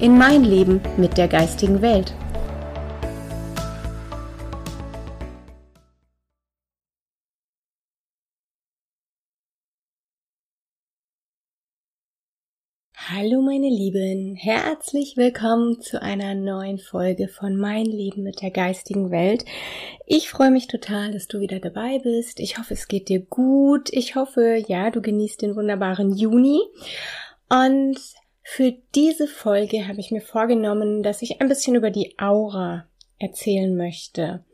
in mein Leben mit der geistigen Welt. Hallo meine Lieben, herzlich willkommen zu einer neuen Folge von Mein Leben mit der geistigen Welt. Ich freue mich total, dass du wieder dabei bist. Ich hoffe, es geht dir gut. Ich hoffe, ja, du genießt den wunderbaren Juni. Und für diese Folge habe ich mir vorgenommen, dass ich ein bisschen über die Aura erzählen möchte.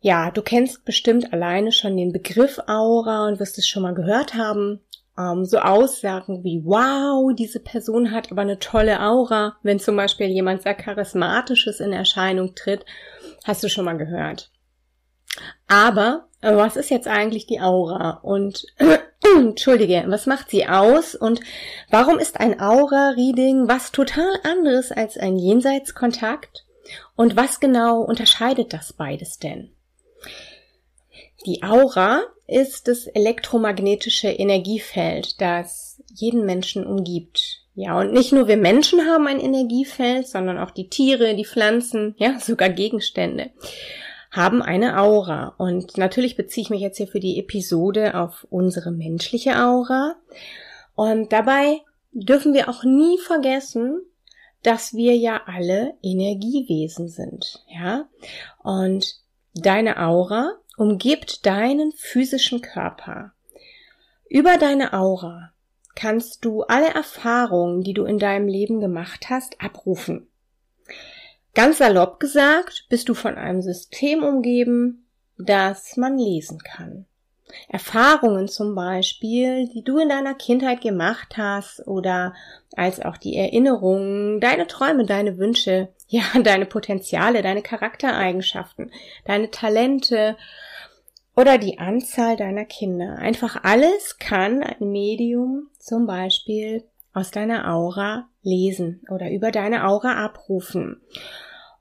Ja, du kennst bestimmt alleine schon den Begriff Aura und wirst es schon mal gehört haben ähm, so Aussagen wie, wow, diese Person hat aber eine tolle Aura, wenn zum Beispiel jemand sehr charismatisches in Erscheinung tritt, hast du schon mal gehört. Aber äh, was ist jetzt eigentlich die Aura? Und Entschuldige, was macht sie aus? Und warum ist ein Aura-Reading was total anderes als ein Jenseitskontakt? Und was genau unterscheidet das beides denn? Die Aura ist das elektromagnetische Energiefeld, das jeden Menschen umgibt. Ja, und nicht nur wir Menschen haben ein Energiefeld, sondern auch die Tiere, die Pflanzen, ja, sogar Gegenstände haben eine Aura. Und natürlich beziehe ich mich jetzt hier für die Episode auf unsere menschliche Aura. Und dabei dürfen wir auch nie vergessen, dass wir ja alle Energiewesen sind, ja. Und deine Aura umgibt deinen physischen Körper. Über deine Aura kannst du alle Erfahrungen, die du in deinem Leben gemacht hast, abrufen. Ganz salopp gesagt, bist du von einem System umgeben, das man lesen kann. Erfahrungen zum Beispiel, die du in deiner Kindheit gemacht hast oder als auch die Erinnerungen, deine Träume, deine Wünsche, ja, deine Potenziale, deine Charaktereigenschaften, deine Talente oder die Anzahl deiner Kinder. Einfach alles kann ein Medium zum Beispiel aus deiner Aura lesen oder über deine Aura abrufen.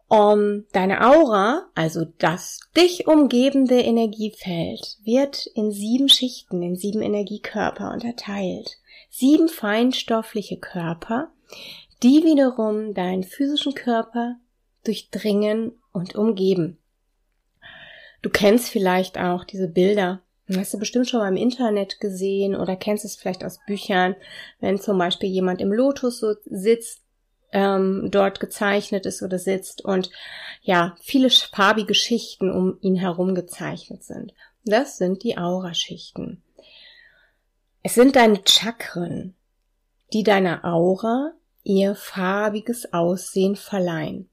Um, deine Aura, also das dich umgebende Energiefeld, wird in sieben Schichten, in sieben Energiekörper unterteilt. Sieben feinstoffliche Körper, die wiederum deinen physischen Körper durchdringen und umgeben. Du kennst vielleicht auch diese Bilder. Hast du bestimmt schon mal im Internet gesehen oder kennst es vielleicht aus Büchern, wenn zum Beispiel jemand im Lotus so sitzt, ähm, dort gezeichnet ist oder sitzt und ja, viele farbige Schichten um ihn herum gezeichnet sind. Das sind die Auraschichten. Es sind deine Chakren, die deiner Aura ihr farbiges Aussehen verleihen.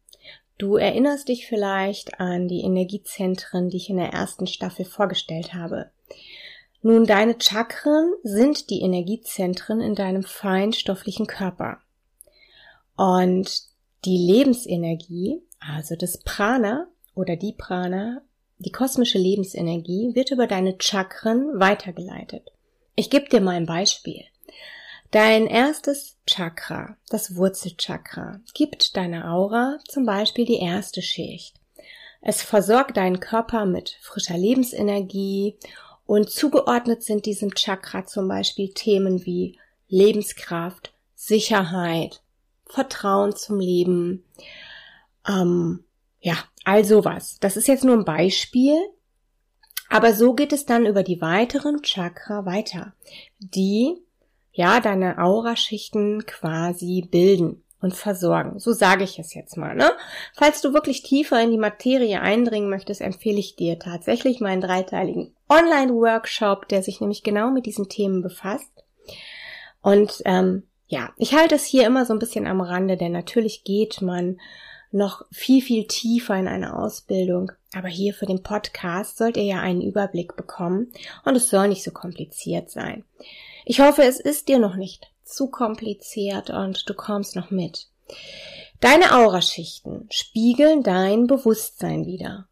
Du erinnerst dich vielleicht an die Energiezentren, die ich in der ersten Staffel vorgestellt habe. Nun, deine Chakren sind die Energiezentren in deinem feinstofflichen Körper. Und die Lebensenergie, also das Prana oder die Prana, die kosmische Lebensenergie, wird über deine Chakren weitergeleitet. Ich gebe dir mal ein Beispiel. Dein erstes Chakra, das Wurzelchakra, gibt deiner Aura zum Beispiel die erste Schicht. Es versorgt deinen Körper mit frischer Lebensenergie und zugeordnet sind diesem Chakra zum Beispiel Themen wie Lebenskraft, Sicherheit, Vertrauen zum Leben, ähm, ja, all sowas. Das ist jetzt nur ein Beispiel, aber so geht es dann über die weiteren Chakra weiter, die ja, deine Auraschichten quasi bilden und versorgen. So sage ich es jetzt mal. Ne? Falls du wirklich tiefer in die Materie eindringen möchtest, empfehle ich dir tatsächlich meinen dreiteiligen Online-Workshop, der sich nämlich genau mit diesen Themen befasst. Und ähm, ja, ich halte es hier immer so ein bisschen am Rande, denn natürlich geht man noch viel, viel tiefer in eine Ausbildung. Aber hier für den Podcast sollt ihr ja einen Überblick bekommen und es soll nicht so kompliziert sein. Ich hoffe, es ist dir noch nicht zu kompliziert und du kommst noch mit. Deine Auraschichten spiegeln dein Bewusstsein wider.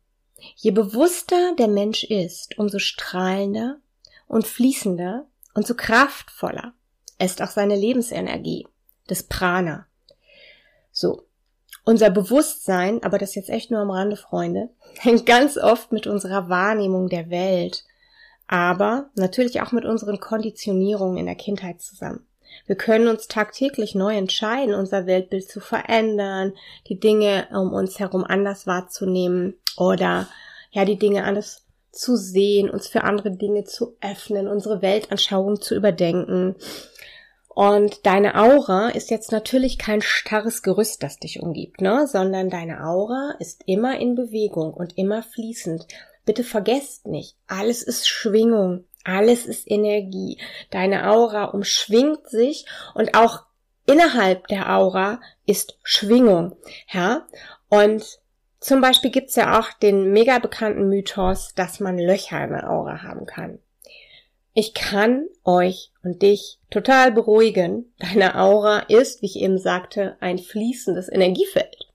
Je bewusster der Mensch ist, umso strahlender und fließender und so kraftvoller ist auch seine Lebensenergie, das Prana. So. Unser Bewusstsein, aber das jetzt echt nur am Rande, Freunde, hängt ganz oft mit unserer Wahrnehmung der Welt, aber natürlich auch mit unseren Konditionierungen in der Kindheit zusammen. Wir können uns tagtäglich neu entscheiden, unser Weltbild zu verändern, die Dinge um uns herum anders wahrzunehmen oder ja, die Dinge anders zu sehen, uns für andere Dinge zu öffnen, unsere Weltanschauung zu überdenken. Und deine Aura ist jetzt natürlich kein starres Gerüst, das dich umgibt, ne? sondern deine Aura ist immer in Bewegung und immer fließend. Bitte vergesst nicht, alles ist Schwingung, alles ist Energie. Deine Aura umschwingt sich und auch innerhalb der Aura ist Schwingung, ja? Und zum Beispiel gibt's ja auch den mega bekannten Mythos, dass man Löcher in der Aura haben kann. Ich kann euch und dich total beruhigen. Deine Aura ist, wie ich eben sagte, ein fließendes Energiefeld.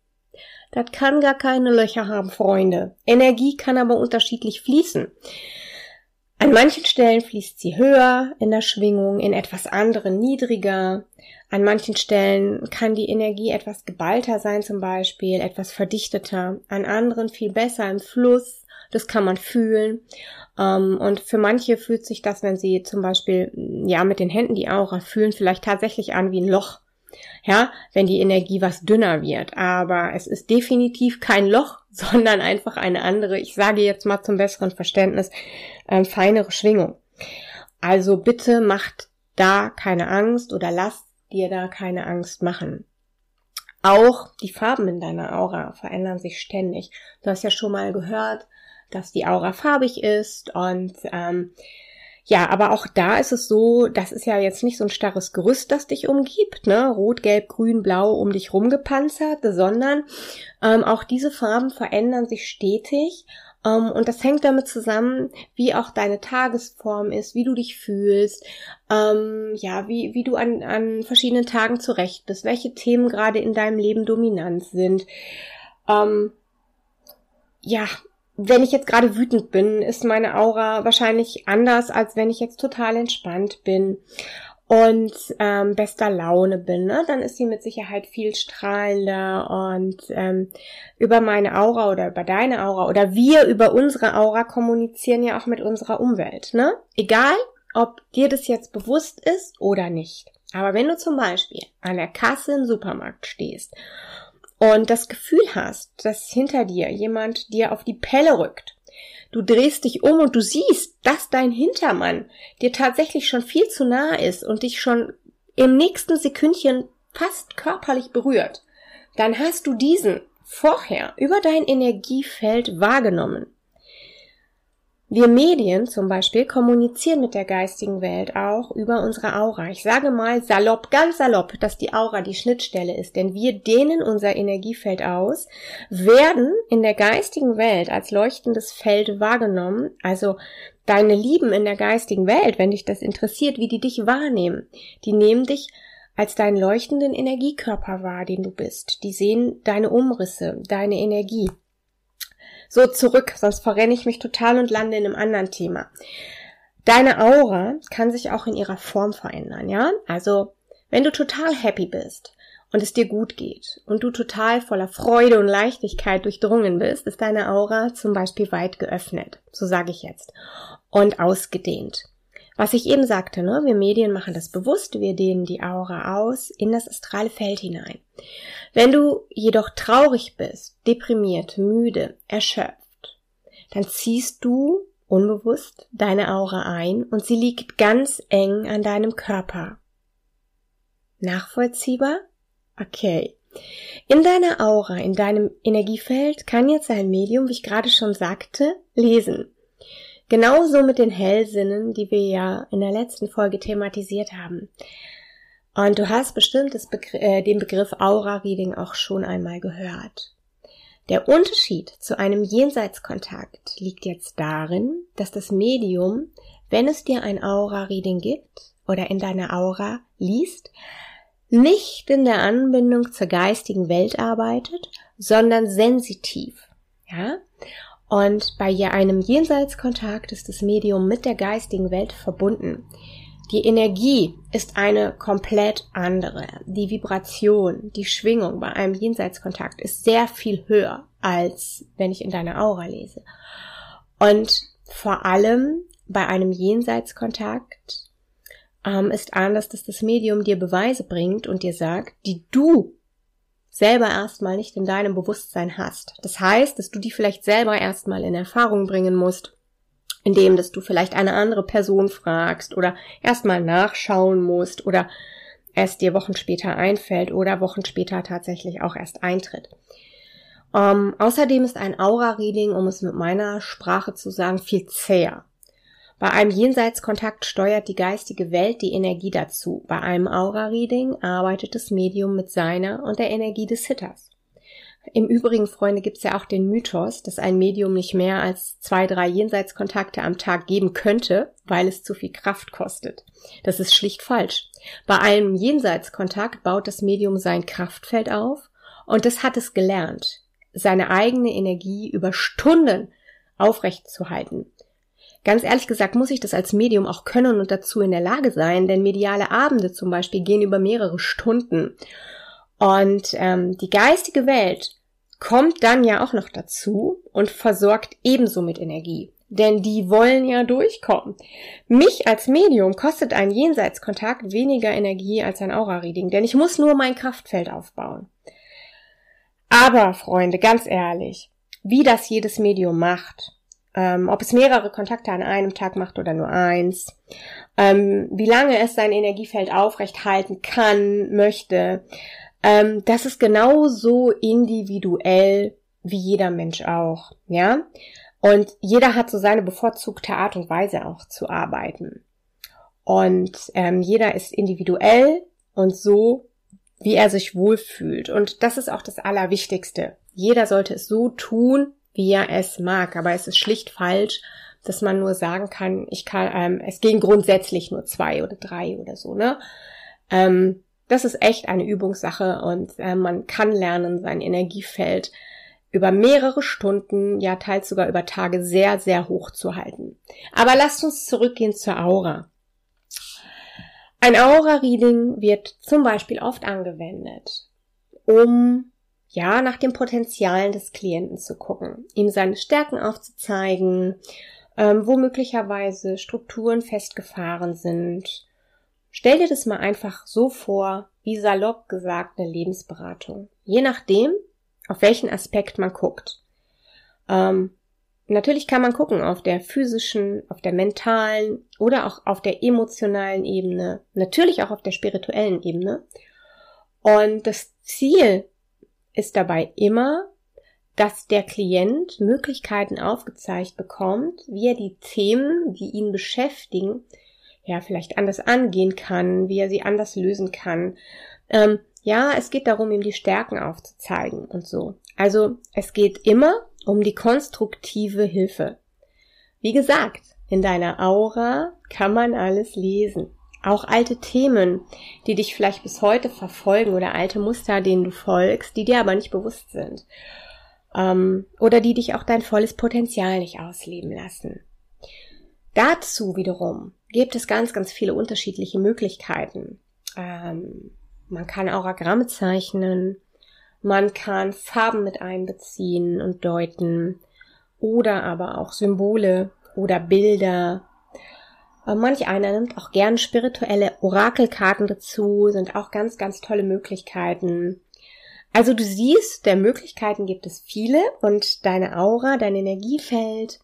Das kann gar keine Löcher haben, Freunde. Energie kann aber unterschiedlich fließen. An manchen Stellen fließt sie höher in der Schwingung, in etwas anderen niedriger. An manchen Stellen kann die Energie etwas geballter sein, zum Beispiel etwas verdichteter. An anderen viel besser im Fluss. Das kann man fühlen. Ähm, und für manche fühlt sich das, wenn sie zum Beispiel ja mit den Händen die Aura fühlen, vielleicht tatsächlich an wie ein Loch. Ja, wenn die Energie was dünner wird. Aber es ist definitiv kein Loch, sondern einfach eine andere, ich sage jetzt mal zum besseren Verständnis, äh, feinere Schwingung. Also bitte macht da keine Angst oder lasst dir da keine Angst machen. Auch die Farben in deiner Aura verändern sich ständig. Du hast ja schon mal gehört, dass die Aura farbig ist und ähm, ja, aber auch da ist es so, das ist ja jetzt nicht so ein starres Gerüst, das dich umgibt, ne? Rot, Gelb, Grün, Blau um dich rumgepanzert, sondern ähm, auch diese Farben verändern sich stetig ähm, und das hängt damit zusammen, wie auch deine Tagesform ist, wie du dich fühlst, ähm, ja, wie, wie du an, an verschiedenen Tagen zurecht bist, welche Themen gerade in deinem Leben dominant sind. Ähm, ja, wenn ich jetzt gerade wütend bin, ist meine Aura wahrscheinlich anders, als wenn ich jetzt total entspannt bin und ähm, bester Laune bin, ne? dann ist sie mit Sicherheit viel strahlender und ähm, über meine Aura oder über deine Aura oder wir über unsere Aura kommunizieren ja auch mit unserer Umwelt. Ne? Egal, ob dir das jetzt bewusst ist oder nicht. Aber wenn du zum Beispiel an der Kasse im Supermarkt stehst und das Gefühl hast, dass hinter dir jemand dir auf die Pelle rückt, du drehst dich um und du siehst, dass dein Hintermann dir tatsächlich schon viel zu nah ist und dich schon im nächsten Sekündchen fast körperlich berührt, dann hast du diesen vorher über dein Energiefeld wahrgenommen. Wir Medien zum Beispiel kommunizieren mit der geistigen Welt auch über unsere Aura. Ich sage mal salopp, ganz salopp, dass die Aura die Schnittstelle ist, denn wir dehnen unser Energiefeld aus, werden in der geistigen Welt als leuchtendes Feld wahrgenommen, also deine Lieben in der geistigen Welt, wenn dich das interessiert, wie die dich wahrnehmen, die nehmen dich als deinen leuchtenden Energiekörper wahr, den du bist. Die sehen deine Umrisse, deine Energie. So zurück, sonst verrenne ich mich total und lande in einem anderen Thema. Deine Aura kann sich auch in ihrer Form verändern, ja? Also, wenn du total happy bist und es dir gut geht und du total voller Freude und Leichtigkeit durchdrungen bist, ist deine Aura zum Beispiel weit geöffnet, so sage ich jetzt, und ausgedehnt. Was ich eben sagte, ne, wir Medien machen das bewusst, wir dehnen die Aura aus in das astrale Feld hinein. Wenn du jedoch traurig bist, deprimiert, müde, erschöpft, dann ziehst du unbewusst deine Aura ein und sie liegt ganz eng an deinem Körper. Nachvollziehbar? Okay. In deiner Aura, in deinem Energiefeld kann jetzt ein Medium, wie ich gerade schon sagte, lesen. Genauso mit den Hellsinnen, die wir ja in der letzten Folge thematisiert haben. Und du hast bestimmt Begr äh, den Begriff Aura-Reading auch schon einmal gehört. Der Unterschied zu einem Jenseitskontakt liegt jetzt darin, dass das Medium, wenn es dir ein Aura-Reading gibt oder in deiner Aura liest, nicht in der Anbindung zur geistigen Welt arbeitet, sondern sensitiv. Ja? Und bei einem Jenseitskontakt ist das Medium mit der geistigen Welt verbunden. Die Energie ist eine komplett andere. Die Vibration, die Schwingung bei einem Jenseitskontakt ist sehr viel höher, als wenn ich in deiner Aura lese. Und vor allem bei einem Jenseitskontakt ähm, ist anders, dass das Medium dir Beweise bringt und dir sagt, die du selber erstmal nicht in deinem Bewusstsein hast. Das heißt, dass du die vielleicht selber erstmal in Erfahrung bringen musst, indem dass du vielleicht eine andere Person fragst oder erstmal nachschauen musst oder es dir Wochen später einfällt oder Wochen später tatsächlich auch erst eintritt. Ähm, außerdem ist ein Aura-Reading, um es mit meiner Sprache zu sagen, viel zäher. Bei einem Jenseitskontakt steuert die geistige Welt die Energie dazu. Bei einem Aura-Reading arbeitet das Medium mit seiner und der Energie des Hitters. Im Übrigen, Freunde, gibt es ja auch den Mythos, dass ein Medium nicht mehr als zwei, drei Jenseitskontakte am Tag geben könnte, weil es zu viel Kraft kostet. Das ist schlicht falsch. Bei einem Jenseitskontakt baut das Medium sein Kraftfeld auf und das hat es gelernt, seine eigene Energie über Stunden aufrechtzuhalten. Ganz ehrlich gesagt muss ich das als Medium auch können und dazu in der Lage sein, denn mediale Abende zum Beispiel gehen über mehrere Stunden. Und ähm, die geistige Welt kommt dann ja auch noch dazu und versorgt ebenso mit Energie. Denn die wollen ja durchkommen. Mich als Medium kostet ein Jenseitskontakt weniger Energie als ein Aura-Reading, denn ich muss nur mein Kraftfeld aufbauen. Aber, Freunde, ganz ehrlich, wie das jedes Medium macht, ähm, ob es mehrere Kontakte an einem Tag macht oder nur eins, ähm, wie lange es sein Energiefeld aufrecht halten kann, möchte, ähm, das ist genauso individuell wie jeder Mensch auch, ja. Und jeder hat so seine bevorzugte Art und Weise auch zu arbeiten. Und ähm, jeder ist individuell und so, wie er sich wohlfühlt. Und das ist auch das Allerwichtigste. Jeder sollte es so tun, wie er es mag. Aber es ist schlicht falsch, dass man nur sagen kann, ich kann, ähm, es gehen grundsätzlich nur zwei oder drei oder so, ne? Ähm, das ist echt eine Übungssache und äh, man kann lernen, sein Energiefeld über mehrere Stunden, ja teils sogar über Tage sehr, sehr hoch zu halten. Aber lasst uns zurückgehen zur Aura. Ein Aura-Reading wird zum Beispiel oft angewendet, um ja nach den Potenzialen des Klienten zu gucken, ihm seine Stärken aufzuzeigen, ähm, wo möglicherweise Strukturen festgefahren sind, Stell dir das mal einfach so vor, wie salopp gesagt eine Lebensberatung. Je nachdem, auf welchen Aspekt man guckt. Ähm, natürlich kann man gucken auf der physischen, auf der mentalen oder auch auf der emotionalen Ebene, natürlich auch auf der spirituellen Ebene. Und das Ziel ist dabei immer, dass der Klient Möglichkeiten aufgezeigt bekommt, wie er die Themen, die ihn beschäftigen, ja, vielleicht anders angehen kann, wie er sie anders lösen kann. Ähm, ja, es geht darum, ihm die Stärken aufzuzeigen und so. Also es geht immer um die konstruktive Hilfe. Wie gesagt, in deiner Aura kann man alles lesen. Auch alte Themen, die dich vielleicht bis heute verfolgen oder alte Muster, denen du folgst, die dir aber nicht bewusst sind. Ähm, oder die dich auch dein volles Potenzial nicht ausleben lassen. Dazu wiederum gibt es ganz, ganz viele unterschiedliche Möglichkeiten. Ähm, man kann Auragramme zeichnen, man kann Farben mit einbeziehen und deuten oder aber auch Symbole oder Bilder. Äh, manch einer nimmt auch gern spirituelle Orakelkarten dazu, sind auch ganz, ganz tolle Möglichkeiten. Also du siehst, der Möglichkeiten gibt es viele und deine Aura, dein Energiefeld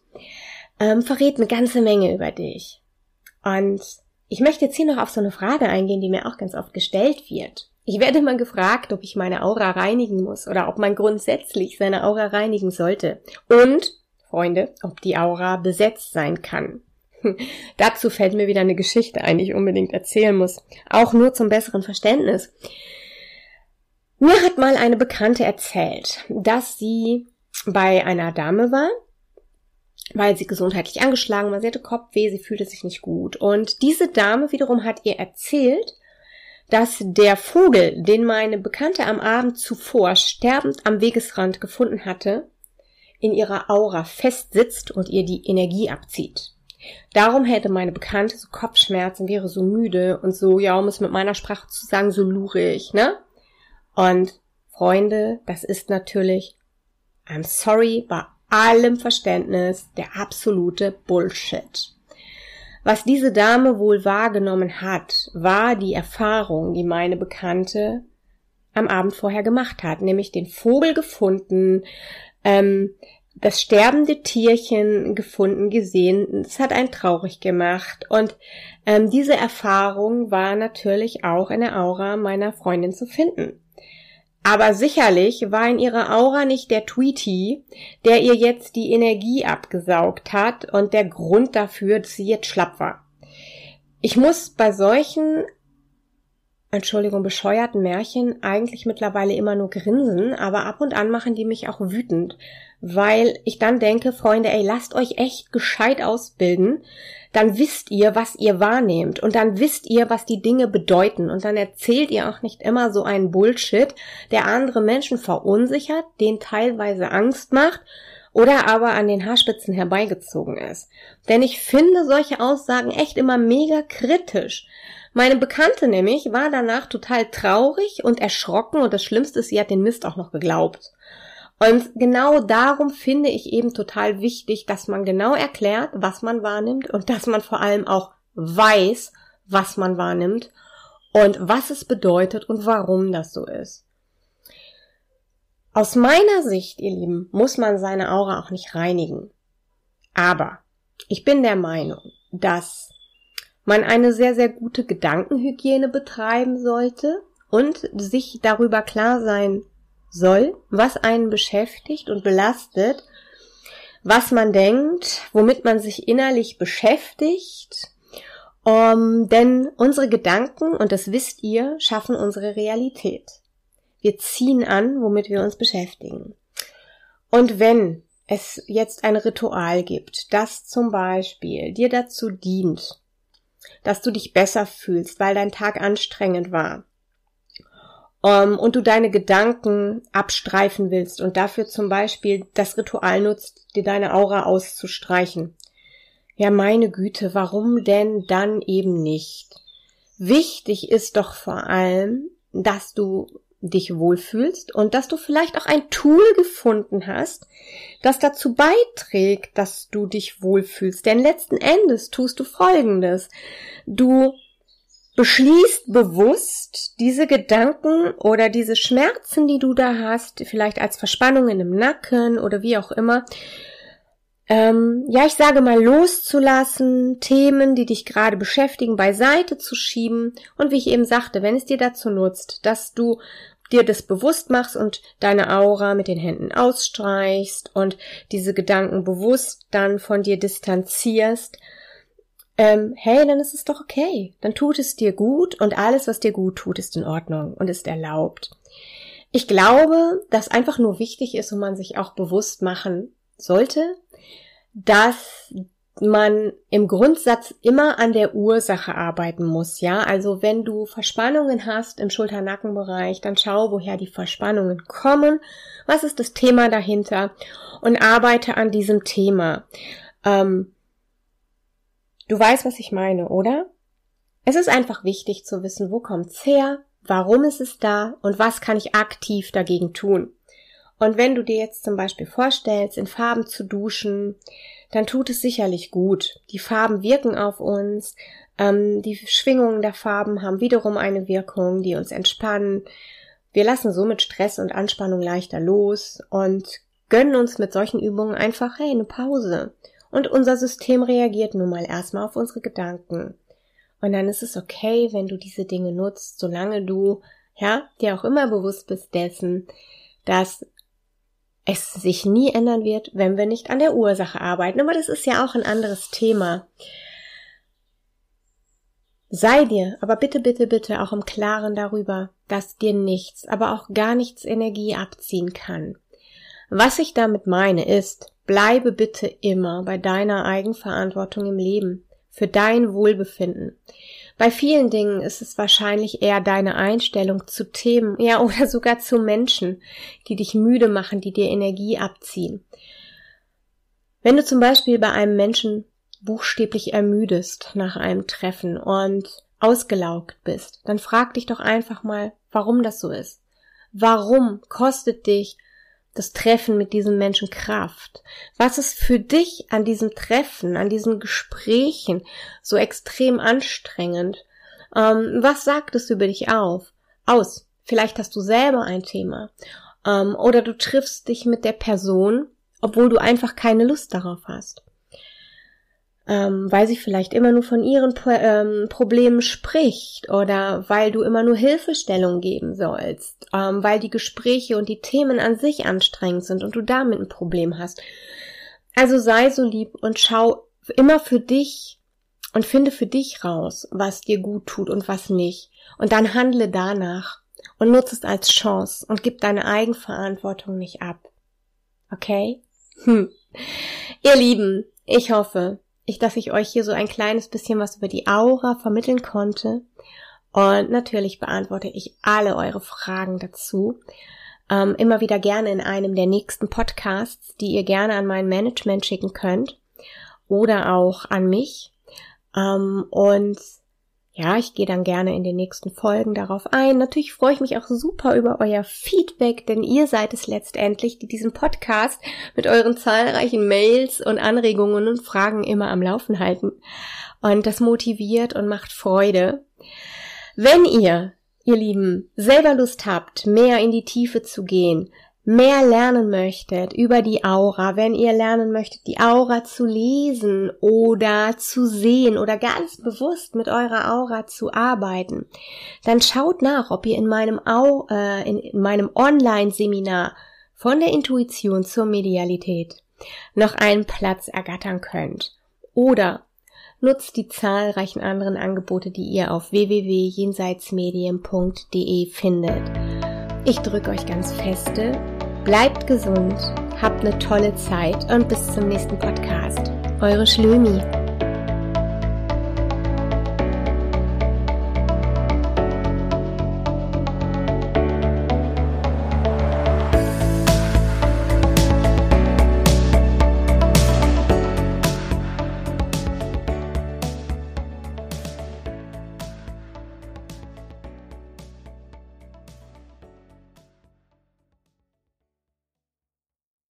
ähm, verrät eine ganze Menge über dich. Und ich möchte jetzt hier noch auf so eine Frage eingehen, die mir auch ganz oft gestellt wird. Ich werde mal gefragt, ob ich meine Aura reinigen muss oder ob man grundsätzlich seine Aura reinigen sollte. Und, Freunde, ob die Aura besetzt sein kann. Dazu fällt mir wieder eine Geschichte ein, die ich unbedingt erzählen muss. Auch nur zum besseren Verständnis. Mir hat mal eine Bekannte erzählt, dass sie bei einer Dame war, weil sie gesundheitlich angeschlagen war, sie hatte Kopfweh, sie fühlte sich nicht gut. Und diese Dame wiederum hat ihr erzählt, dass der Vogel, den meine Bekannte am Abend zuvor sterbend am Wegesrand gefunden hatte, in ihrer Aura festsitzt und ihr die Energie abzieht. Darum hätte meine Bekannte so Kopfschmerzen, wäre so müde und so, ja, um es mit meiner Sprache zu sagen, so lurig, ne? Und Freunde, das ist natürlich, I'm sorry, bei allem Verständnis der absolute Bullshit. Was diese Dame wohl wahrgenommen hat, war die Erfahrung, die meine Bekannte am Abend vorher gemacht hat, nämlich den Vogel gefunden, ähm, das sterbende Tierchen gefunden, gesehen. Es hat einen traurig gemacht. Und ähm, diese Erfahrung war natürlich auch in der Aura meiner Freundin zu finden. Aber sicherlich war in ihrer Aura nicht der Tweety, der ihr jetzt die Energie abgesaugt hat und der Grund dafür, dass sie jetzt schlapp war. Ich muss bei solchen Entschuldigung, bescheuerten Märchen eigentlich mittlerweile immer nur grinsen, aber ab und an machen die mich auch wütend, weil ich dann denke, Freunde, ey, lasst euch echt gescheit ausbilden, dann wisst ihr, was ihr wahrnehmt und dann wisst ihr, was die Dinge bedeuten und dann erzählt ihr auch nicht immer so einen Bullshit, der andere Menschen verunsichert, den teilweise Angst macht oder aber an den Haarspitzen herbeigezogen ist. Denn ich finde solche Aussagen echt immer mega kritisch. Meine Bekannte nämlich war danach total traurig und erschrocken und das Schlimmste ist, sie hat den Mist auch noch geglaubt. Und genau darum finde ich eben total wichtig, dass man genau erklärt, was man wahrnimmt und dass man vor allem auch weiß, was man wahrnimmt und was es bedeutet und warum das so ist. Aus meiner Sicht, ihr Lieben, muss man seine Aura auch nicht reinigen. Aber ich bin der Meinung, dass man eine sehr, sehr gute Gedankenhygiene betreiben sollte und sich darüber klar sein soll, was einen beschäftigt und belastet, was man denkt, womit man sich innerlich beschäftigt. Um, denn unsere Gedanken, und das wisst ihr, schaffen unsere Realität. Wir ziehen an, womit wir uns beschäftigen. Und wenn es jetzt ein Ritual gibt, das zum Beispiel dir dazu dient, dass du dich besser fühlst, weil dein Tag anstrengend war, ähm, und du deine Gedanken abstreifen willst und dafür zum Beispiel das Ritual nutzt, dir deine Aura auszustreichen. Ja, meine Güte, warum denn dann eben nicht? Wichtig ist doch vor allem, dass du dich wohlfühlst und dass du vielleicht auch ein Tool gefunden hast, das dazu beiträgt, dass du dich wohlfühlst. Denn letzten Endes tust du Folgendes. Du beschließt bewusst diese Gedanken oder diese Schmerzen, die du da hast, vielleicht als Verspannungen im Nacken oder wie auch immer, ähm, ja, ich sage mal, loszulassen, Themen, die dich gerade beschäftigen, beiseite zu schieben. Und wie ich eben sagte, wenn es dir dazu nutzt, dass du dir das bewusst machst und deine Aura mit den Händen ausstreichst und diese Gedanken bewusst dann von dir distanzierst, ähm, hey, dann ist es doch okay. Dann tut es dir gut und alles, was dir gut tut, ist in Ordnung und ist erlaubt. Ich glaube, dass einfach nur wichtig ist und man sich auch bewusst machen sollte, dass man im Grundsatz immer an der Ursache arbeiten muss, ja. Also wenn du Verspannungen hast im Schulter-Nackenbereich, dann schau, woher die Verspannungen kommen, was ist das Thema dahinter und arbeite an diesem Thema. Ähm, Du weißt, was ich meine, oder? Es ist einfach wichtig zu wissen, wo kommt's her, warum ist es da und was kann ich aktiv dagegen tun. Und wenn du dir jetzt zum Beispiel vorstellst, in Farben zu duschen, dann tut es sicherlich gut. Die Farben wirken auf uns, ähm, die Schwingungen der Farben haben wiederum eine Wirkung, die uns entspannen. Wir lassen somit Stress und Anspannung leichter los und gönnen uns mit solchen Übungen einfach, hey, eine Pause und unser System reagiert nun mal erstmal auf unsere Gedanken. Und dann ist es okay, wenn du diese Dinge nutzt, solange du, ja, dir auch immer bewusst bist dessen, dass es sich nie ändern wird, wenn wir nicht an der Ursache arbeiten. Aber das ist ja auch ein anderes Thema. Sei dir aber bitte, bitte, bitte auch im Klaren darüber, dass dir nichts, aber auch gar nichts Energie abziehen kann. Was ich damit meine ist, Bleibe bitte immer bei deiner Eigenverantwortung im Leben, für dein Wohlbefinden. Bei vielen Dingen ist es wahrscheinlich eher deine Einstellung zu Themen, ja, oder sogar zu Menschen, die dich müde machen, die dir Energie abziehen. Wenn du zum Beispiel bei einem Menschen buchstäblich ermüdest nach einem Treffen und ausgelaugt bist, dann frag dich doch einfach mal, warum das so ist. Warum kostet dich das Treffen mit diesem Menschen Kraft? Was ist für dich an diesem Treffen, an diesen Gesprächen so extrem anstrengend? Ähm, was sagt es über dich auf? Aus? Vielleicht hast du selber ein Thema. Ähm, oder du triffst dich mit der Person, obwohl du einfach keine Lust darauf hast ähm, weil sie vielleicht immer nur von ihren ähm, Problemen spricht oder weil du immer nur Hilfestellung geben sollst, ähm, weil die Gespräche und die Themen an sich anstrengend sind und du damit ein Problem hast. Also sei so lieb und schau immer für dich und finde für dich raus, was dir gut tut und was nicht. Und dann handle danach und nutze es als Chance und gib deine Eigenverantwortung nicht ab. Okay? Hm. Ihr Lieben, ich hoffe, ich, dass ich euch hier so ein kleines bisschen was über die Aura vermitteln konnte. Und natürlich beantworte ich alle eure Fragen dazu. Ähm, immer wieder gerne in einem der nächsten Podcasts, die ihr gerne an mein Management schicken könnt. Oder auch an mich. Ähm, und ja, ich gehe dann gerne in den nächsten Folgen darauf ein. Natürlich freue ich mich auch super über euer Feedback, denn ihr seid es letztendlich, die diesen Podcast mit euren zahlreichen Mails und Anregungen und Fragen immer am Laufen halten. Und das motiviert und macht Freude. Wenn ihr, ihr Lieben, selber Lust habt, mehr in die Tiefe zu gehen, mehr lernen möchtet über die Aura, wenn ihr lernen möchtet, die Aura zu lesen oder zu sehen oder ganz bewusst mit eurer Aura zu arbeiten, dann schaut nach, ob ihr in meinem, Au äh, in, in meinem Online-Seminar von der Intuition zur Medialität noch einen Platz ergattern könnt. Oder nutzt die zahlreichen anderen Angebote, die ihr auf www.jenseitsmedien.de findet. Ich drücke euch ganz feste Bleibt gesund, habt eine tolle Zeit und bis zum nächsten Podcast. Eure Schlömi.